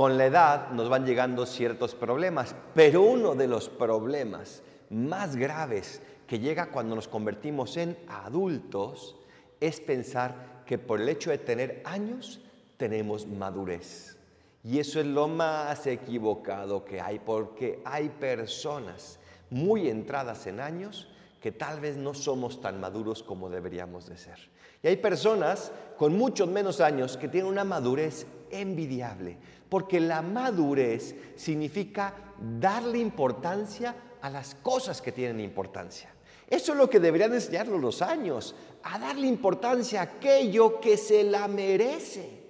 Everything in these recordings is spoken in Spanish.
Con la edad nos van llegando ciertos problemas, pero uno de los problemas más graves que llega cuando nos convertimos en adultos es pensar que por el hecho de tener años tenemos madurez. Y eso es lo más equivocado que hay, porque hay personas muy entradas en años que tal vez no somos tan maduros como deberíamos de ser. Y hay personas con muchos menos años que tienen una madurez envidiable, porque la madurez significa darle importancia a las cosas que tienen importancia. Eso es lo que deberían enseñarnos los años, a darle importancia a aquello que se la merece.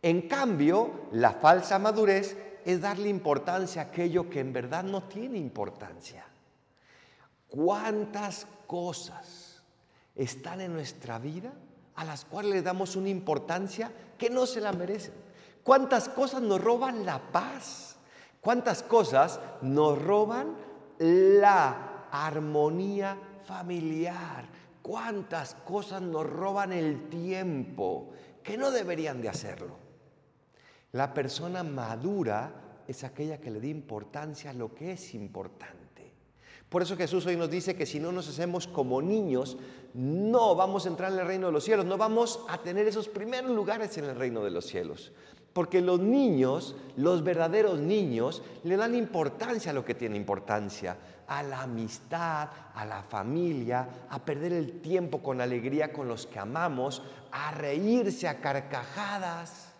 En cambio, la falsa madurez es darle importancia a aquello que en verdad no tiene importancia. ¿Cuántas cosas están en nuestra vida a las cuales le damos una importancia que no se la merecen? ¿Cuántas cosas nos roban la paz? ¿Cuántas cosas nos roban la armonía familiar? ¿Cuántas cosas nos roban el tiempo que no deberían de hacerlo? La persona madura es aquella que le da importancia a lo que es importante. Por eso Jesús hoy nos dice que si no nos hacemos como niños, no vamos a entrar en el reino de los cielos, no vamos a tener esos primeros lugares en el reino de los cielos. Porque los niños, los verdaderos niños, le dan importancia a lo que tiene importancia, a la amistad, a la familia, a perder el tiempo con alegría con los que amamos, a reírse a carcajadas.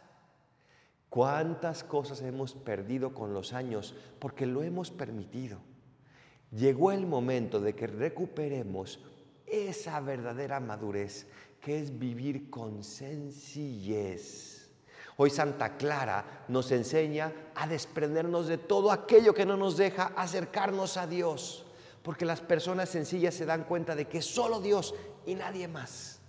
¿Cuántas cosas hemos perdido con los años porque lo hemos permitido? Llegó el momento de que recuperemos esa verdadera madurez que es vivir con sencillez. Hoy Santa Clara nos enseña a desprendernos de todo aquello que no nos deja acercarnos a Dios, porque las personas sencillas se dan cuenta de que solo Dios y nadie más.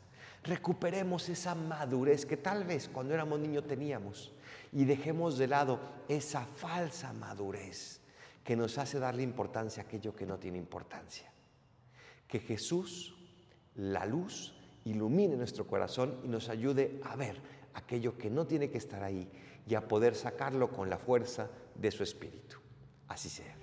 Recuperemos esa madurez que tal vez cuando éramos niños teníamos y dejemos de lado esa falsa madurez que nos hace darle importancia a aquello que no tiene importancia. Que Jesús, la luz, ilumine nuestro corazón y nos ayude a ver aquello que no tiene que estar ahí y a poder sacarlo con la fuerza de su espíritu. Así sea.